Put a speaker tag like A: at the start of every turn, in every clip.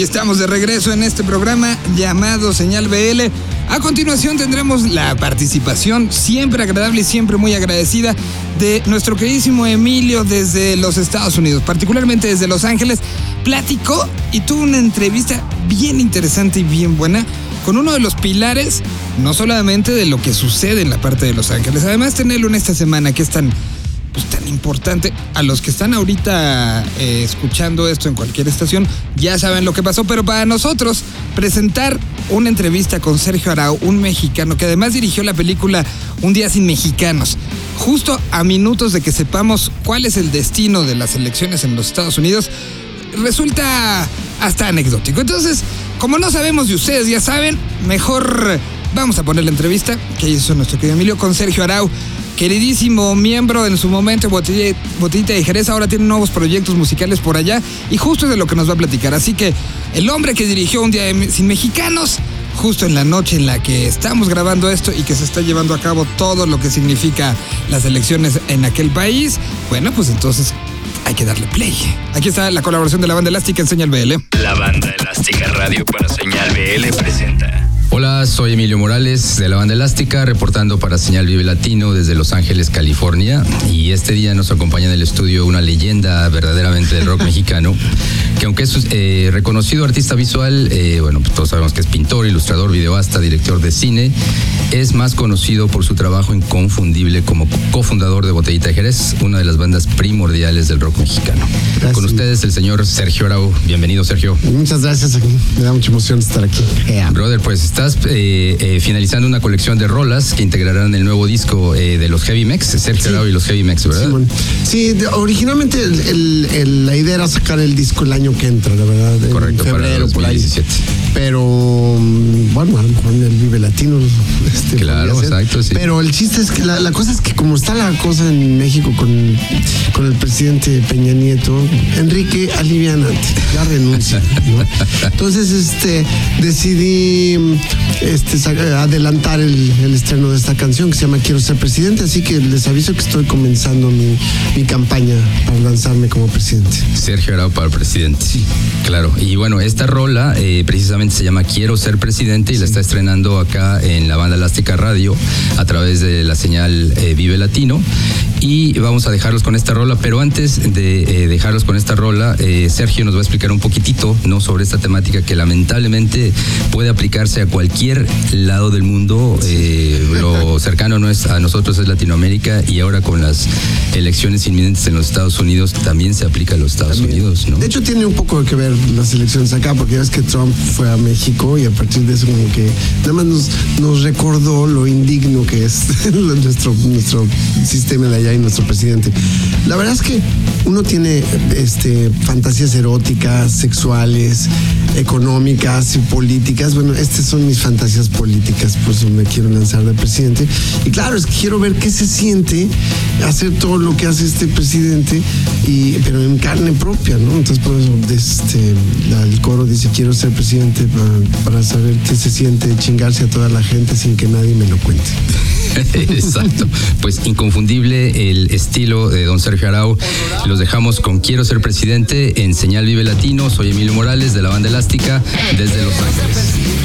A: y estamos de regreso en este programa llamado Señal BL. A continuación tendremos la participación siempre agradable y siempre muy agradecida de nuestro queridísimo Emilio desde los Estados Unidos, particularmente desde Los Ángeles. Platicó y tuvo una entrevista bien interesante y bien buena con uno de los pilares, no solamente de lo que sucede en la parte de Los Ángeles, además tenerlo en esta semana que es tan pues, tan importante. A los que están ahorita eh, escuchando esto en cualquier estación, ya saben lo que pasó, pero para nosotros, presentar una entrevista con Sergio Arau, un mexicano que además dirigió la película Un día sin mexicanos, justo a minutos de que sepamos cuál es el destino de las elecciones en los Estados Unidos, resulta hasta anecdótico. Entonces, como no sabemos de ustedes ya saben, mejor vamos a poner la entrevista que hizo nuestro querido Emilio con Sergio Arau queridísimo miembro en su momento Botellita de Jerez, ahora tiene nuevos proyectos musicales por allá y justo es de lo que nos va a platicar. Así que el hombre que dirigió un día sin mexicanos, justo en la noche en la que estamos grabando esto y que se está llevando a cabo todo lo que significa las elecciones en aquel país, bueno, pues entonces hay que darle play. Aquí está la colaboración de la banda elástica en Señal BL.
B: La banda elástica Radio para Señal BL presenta.
C: Hola, soy Emilio Morales de la banda Elástica, reportando para Señal Vive Latino desde Los Ángeles, California. Y este día nos acompaña en el estudio una leyenda verdaderamente del rock mexicano, que aunque es eh, reconocido artista visual, eh, bueno, pues todos sabemos que es pintor, ilustrador, videoasta, director de cine, es más conocido por su trabajo inconfundible como cofundador de Botellita de Jerez, una de las bandas primordiales del rock mexicano. Con ustedes el señor Sergio Arau. Bienvenido, Sergio.
D: Muchas gracias. Me da mucha emoción estar aquí.
C: Brother, pues está estás eh, eh, finalizando una colección de rolas que integrarán el nuevo disco eh, de los Heavy Mex, Sergio y los Heavy Mex, ¿verdad?
D: Sí, originalmente la idea era sacar el disco el año que entra, la verdad.
C: Correcto,
D: en febrero,
C: para 2017.
D: Pero mm, bueno, a lo mejor en el Vive Latino.
C: Este, claro, exacto, sí.
D: Pero el chiste es que la, cosa es que como está la cosa en México con, con el presidente Peña Nieto, Enrique alivianante, ya renuncia. Entonces, este, decidí este, adelantar el, estreno de esta canción que se llama Quiero ser presidente, así que les aviso que estoy comenzando mi, campaña para lanzarme como presidente.
C: Sergio Arau para presidente. Sí. Claro, y bueno, esta rola eh, precisamente se llama Quiero ser presidente y la está estrenando acá en la banda Radio a través de la señal eh, Vive Latino y vamos a dejarlos con esta rola, pero antes de eh, dejarlos con esta rola, Sergio nos va a explicar un poquitito ¿no? sobre esta temática que lamentablemente puede aplicarse a cualquier lado del mundo. Eh, lo cercano no es, a nosotros es Latinoamérica y ahora con las elecciones inminentes en los Estados Unidos también se aplica a los Estados Unidos. ¿no?
D: De hecho, tiene un poco que ver las elecciones acá, porque ya ves que Trump fue a México y a partir de eso como que nada más nos, nos recordó lo indigno que es nuestro, nuestro sistema de allá y nuestro presidente. La verdad es que uno tiene este, fantasías eróticas, sexuales, económicas y políticas. Bueno, estas son mis fantasías políticas, por eso me quiero lanzar de presidente. Y claro, es que quiero ver qué se siente hacer todo lo que hace este presidente, y, pero en carne propia, ¿no? Entonces, por eso este, el coro dice, quiero ser presidente para, para saber qué se siente chingarse a toda la gente sin que nadie me lo cuente.
C: Exacto. Pues inconfundible el estilo de don Sergio Arau. Los dejamos con Quiero ser presidente en Señal Vive Latino. Soy Emilio Morales de la banda desde Los Ángeles.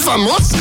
D: famosa.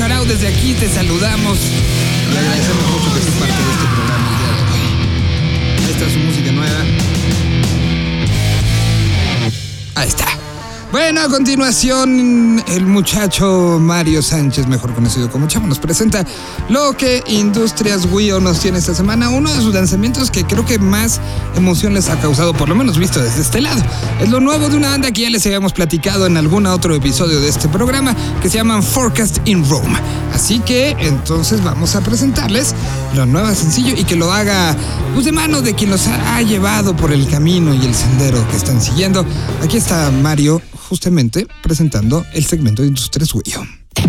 D: Queridísimo Sergio Arau, desde aquí te saludamos. A continuación, el muchacho Mario Sánchez, mejor conocido como Chavo, nos presenta lo que Industrias Wio nos tiene esta semana. Uno de sus lanzamientos que creo que más emoción les ha causado, por lo menos visto desde este lado. Es lo nuevo de una banda que ya les habíamos platicado en algún otro episodio de este programa, que se llaman Forecast in Rome. Así que entonces vamos a presentarles lo nuevo sencillo y que lo haga pues, de mano de quien los ha llevado por el camino y el sendero que están siguiendo. Aquí está Mario justamente presentando el segmento de Industrias Wio.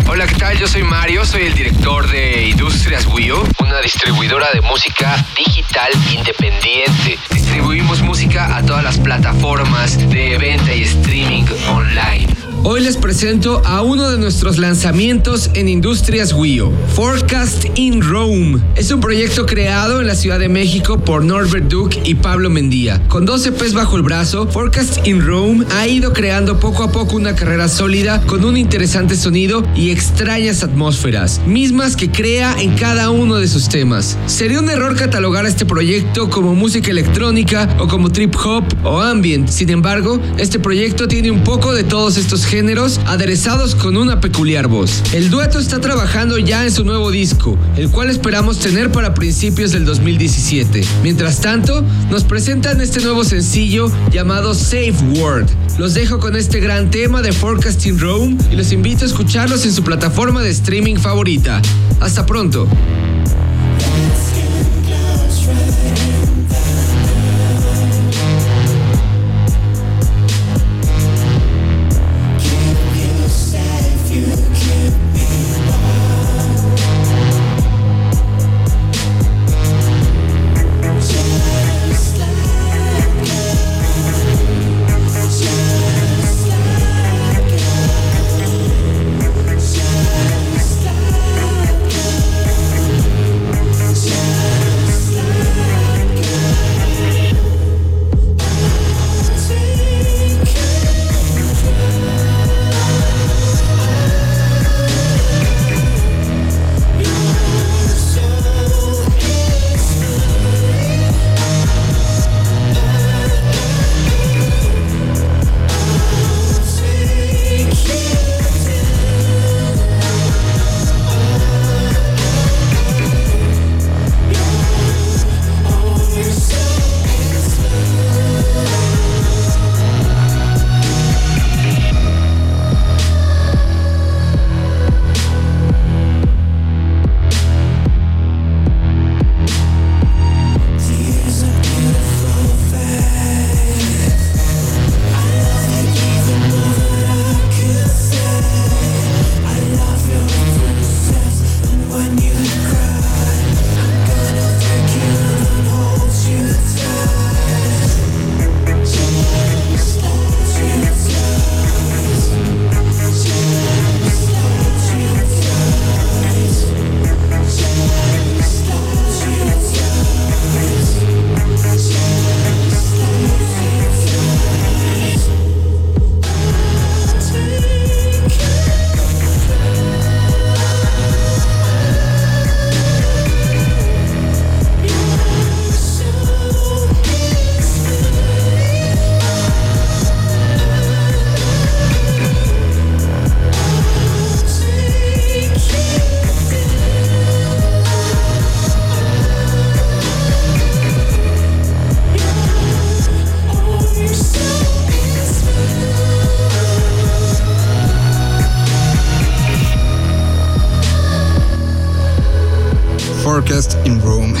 E: Hola, ¿qué tal? Yo soy Mario, soy el director de Industrias Wio, una distribuidora de música digital independiente. Distribuimos música a todas las plataformas de venta y streaming online. Hoy les presento a uno de nuestros lanzamientos en Industrias Wio, Forecast in Rome. Es un proyecto creado en la Ciudad de México por Norbert Duke y Pablo Mendía. Con 12 P's bajo el brazo, Forecast in Rome ha ido creando poco a poco una carrera sólida con un interesante sonido y extrañas atmósferas, mismas que crea en cada uno de sus temas. Sería un error catalogar este proyecto como música electrónica o como trip hop o ambient. Sin embargo, este proyecto tiene un poco de todos estos géneros aderezados con una peculiar voz. El dueto está trabajando ya en su nuevo disco, el cual esperamos tener para principios del 2017. Mientras tanto, nos presentan este nuevo sencillo llamado Safe Word. Los dejo con este gran tema de Forecasting Rome y los invito a escucharlos en su plataforma de streaming favorita. Hasta pronto.
A: Forecast in Rome.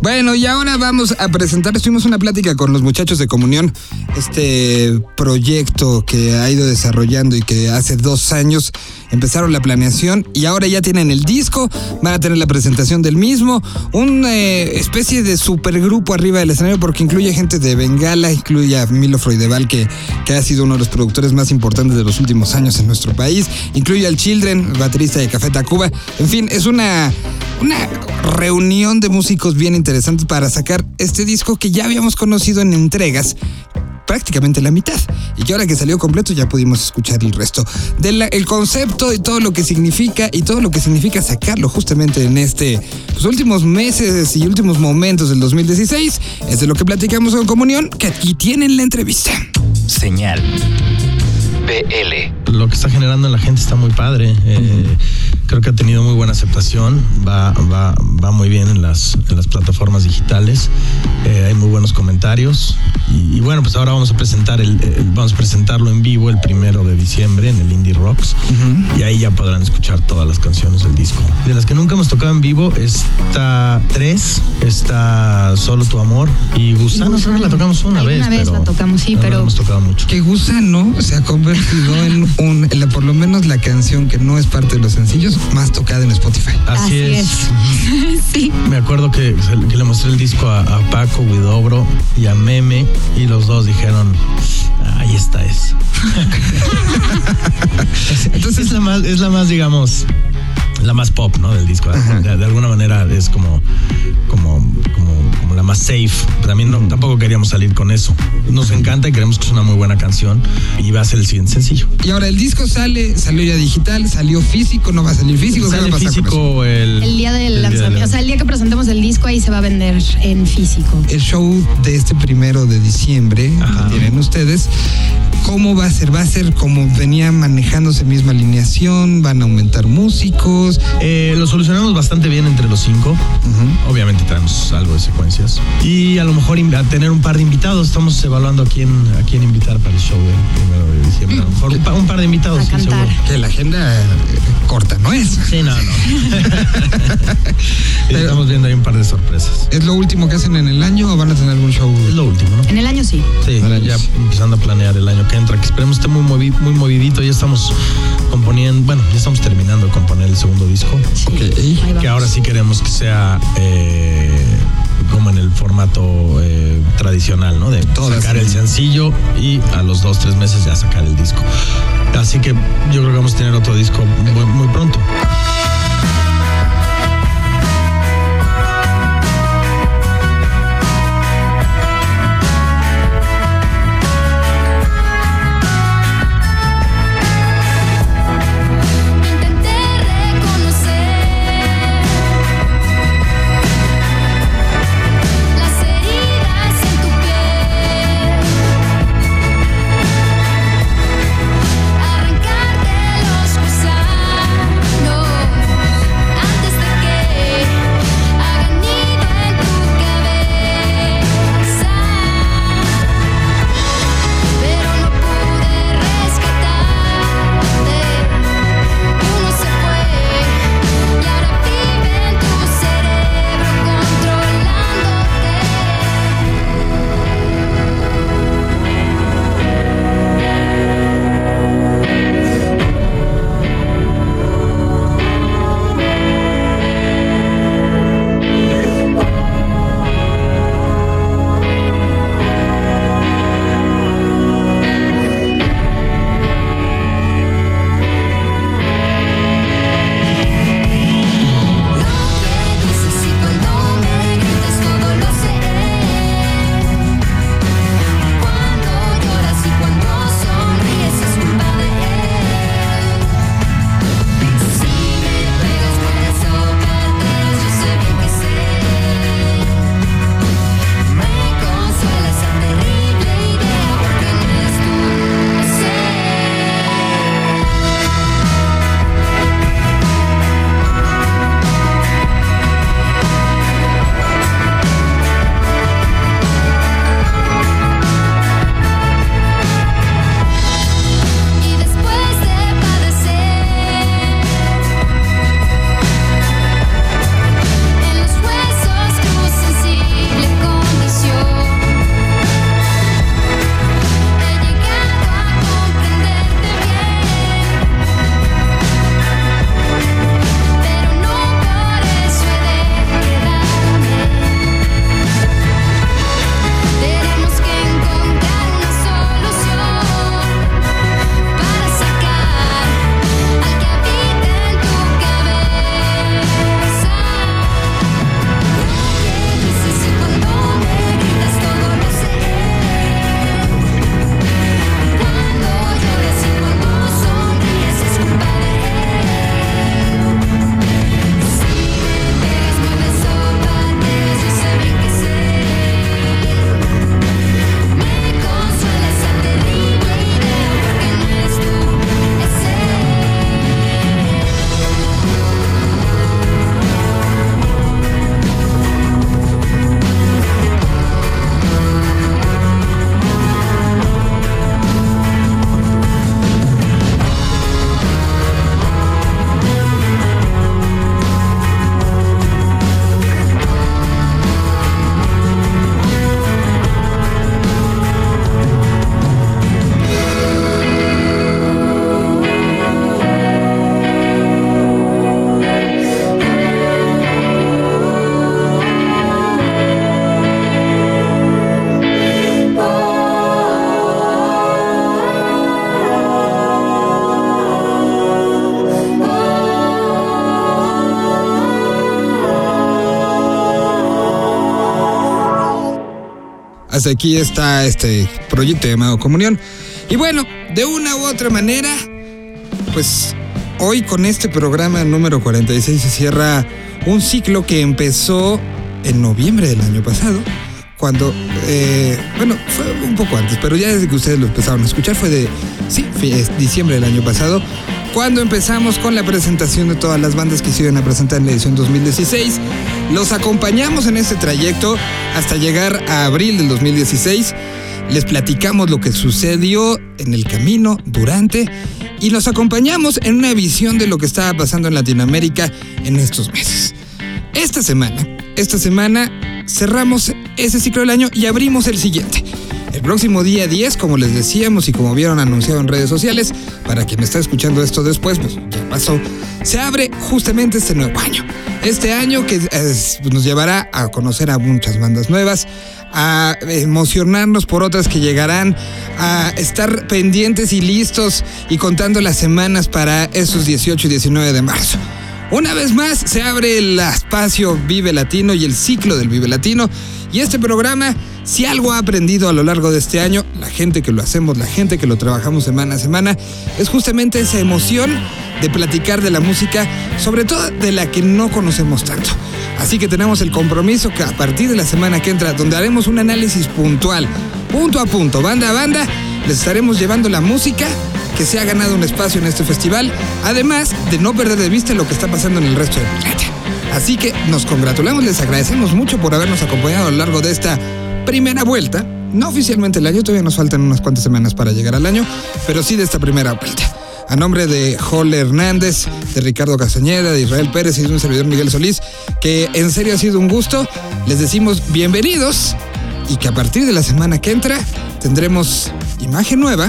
A: Bueno, y ahora vamos a presentar, estuvimos una plática con los muchachos de Comunión, este proyecto que ha ido desarrollando y que hace dos años empezaron la planeación y ahora ya tienen el disco, van a tener la presentación del mismo, una eh, especie de supergrupo arriba del escenario porque incluye gente de Bengala, incluye a Milo Freudeval que, que ha sido uno de los productores más importantes de los últimos años en nuestro país, incluye al Children, el baterista de Café Tacuba, en fin, es una, una reunión de músicos bien interesantes para sacar este disco que ya habíamos conocido en entregas prácticamente la mitad. Y que ahora que salió completo ya pudimos escuchar el resto. Del el concepto y todo lo que significa y todo lo que significa sacarlo justamente en este los últimos meses y últimos momentos del 2016 es de lo que platicamos con Comunión, que aquí tienen la entrevista.
B: Señal. BL.
F: Lo que está generando en la gente está muy padre. Eh, creo que ha tenido muy buena aceptación. Va, va, va muy bien en las, en las plataformas digitales. Eh, hay muy buenos comentarios. Y, y bueno, pues ahora vamos a presentar el, el- vamos a presentarlo en vivo el primero de diciembre en el Indie Rocks. Y ahí ya podrán escuchar todas las canciones del disco. De las que nunca hemos tocado en vivo está tres, está Solo tu amor y Gusano. Que la tocamos una vez.
G: Alguna vez
F: pero
G: la tocamos, sí,
F: no la
G: pero-
F: hemos tocado mucho.
A: Que Gusano se ha convertido en un, en la- por lo menos la canción que no es parte de los sencillos más tocada en Spotify.
F: Así,
G: Así
F: es.
G: es. sí.
F: Me acuerdo que, que le mostré el disco a, a Paco Guidobro y a Meme y los dos dijeron, ahí está es. Entonces es la más, es la más, digamos, la más pop, ¿no? Del disco. De, de alguna manera es como, como, como, como la más safe. También no, tampoco queríamos salir con eso. Nos encanta y creemos que es una muy buena canción y va a ser el siguiente sencillo.
A: Y ahora el disco sale, salió ya digital, salió físico, no va a salir físico, ¿qué va a
F: Sale
A: pasar con eso?
F: físico el,
G: El día del lanzamiento, o sea, el día que presentemos el disco ahí se va a vender en físico.
A: El show de este primero de diciembre
F: Ajá.
A: que tienen ustedes, ¿cómo va a ser? ¿Va a ser como venía manejándose misma alineación? ¿Van a aumentar músicos?
F: Eh, lo solucionamos bastante bien entre los cinco. Obviamente traemos algo de secuencias. Y a lo mejor a tener un par de invitados. Estamos evaluando a quién, a quién invitar para el show del primero de diciembre. A lo mejor un, pa- un par de invitados.
G: A
F: sí.
A: Que la agenda eh, corta, ¿no es?
F: Sí, no, no. Y Estamos viendo ahí un par de sorpresas.
A: ¿Es lo último que hacen en el año o van a tener algún show?
F: Es lo último, ¿no?
G: En el año sí.
F: Sí, ya. empezando a planear el año que entra, que esperemos esté muy, movi- muy movidito. Ya estamos componiendo, bueno, ya estamos terminando de componer el segundo disco.
G: sí.
F: Que ahora sí queremos que sea eh, como en el formato eh, tradicional, ¿no? De
A: Todas,
F: sacar
A: sí.
F: el sencillo y a los dos, tres meses ya sacar el disco. Así que yo creo que vamos a tener otro disco muy, muy pronto.
A: Aquí está este proyecto llamado Comunión. Y bueno, de una u otra manera, pues hoy con este programa número 46 se cierra un ciclo que empezó en noviembre del año pasado, cuando, eh, bueno, fue un poco antes, pero ya desde que ustedes lo empezaron a escuchar fue de, sí, diciembre del año pasado, cuando empezamos con la presentación de todas las bandas que se iban a presentar en la edición 2016. Los acompañamos en este trayecto hasta llegar a abril del 2016. Les platicamos lo que sucedió en el camino, durante, y los acompañamos en una visión de lo que estaba pasando en Latinoamérica en estos meses. Esta semana, esta semana cerramos ese ciclo del año y abrimos el siguiente. El próximo día 10, como les decíamos y como vieron anunciado en redes sociales, para quien está escuchando esto después, pues ya pasó, se abre justamente este nuevo año. Este año que es- nos llevará a conocer a muchas bandas nuevas, a emocionarnos por otras que llegarán, a estar pendientes y listos y contando las semanas para esos 18 y 19 de marzo. Una vez más se abre el espacio Vive Latino y el ciclo del Vive Latino. Y este programa, si algo ha aprendido a lo largo de este año, la gente que lo hacemos, la gente que lo trabajamos semana a semana, es justamente esa emoción de platicar de la música, sobre todo de la que no conocemos tanto. Así que tenemos el compromiso que a partir de la semana que entra, donde haremos un análisis puntual, punto a punto, banda a banda, les estaremos llevando la música que se ha ganado un espacio en este festival, además de no perder de vista lo que está pasando en el resto del planeta. Así que nos congratulamos, les agradecemos mucho por habernos acompañado a lo largo de esta primera vuelta. No oficialmente el año, todavía nos faltan unas cuantas semanas para llegar al año, pero sí de esta primera vuelta. A nombre de Jole Hernández, de Ricardo Castañeda, de Israel Pérez y de un servidor Miguel Solís, que en serio ha sido un gusto, les decimos bienvenidos y que a partir de la semana que entra tendremos imagen nueva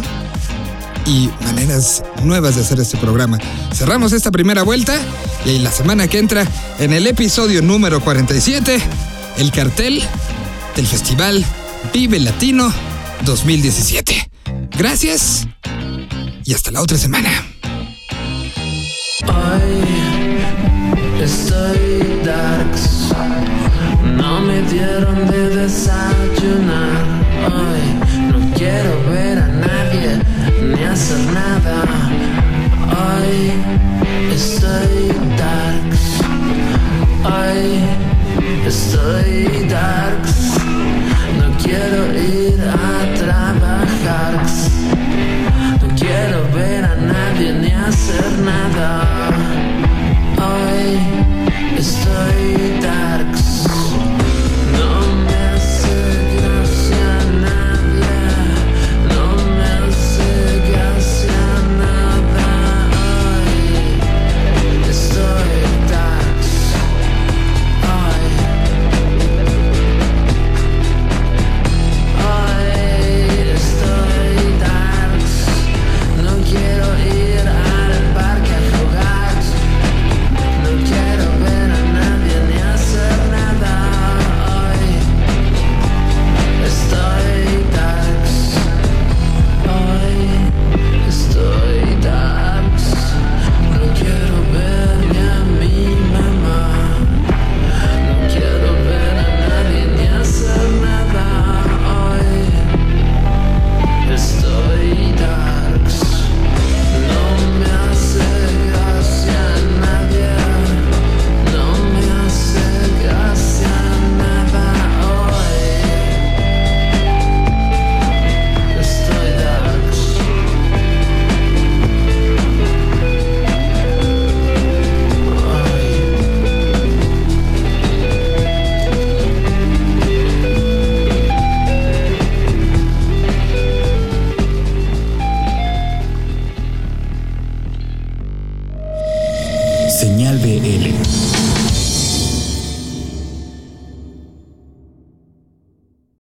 A: y maneras nuevas de hacer este programa. Cerramos esta primera vuelta y la semana que entra, en el episodio número 47, el cartel del Festival Vive Latino 2017. Gracias y hasta la otra semana.
H: Hoy estoy darks. No me dieron de desayunar. Hoy no quiero ver a nadie ni hacer nada. Hoy estoy darks. Hoy estoy darks.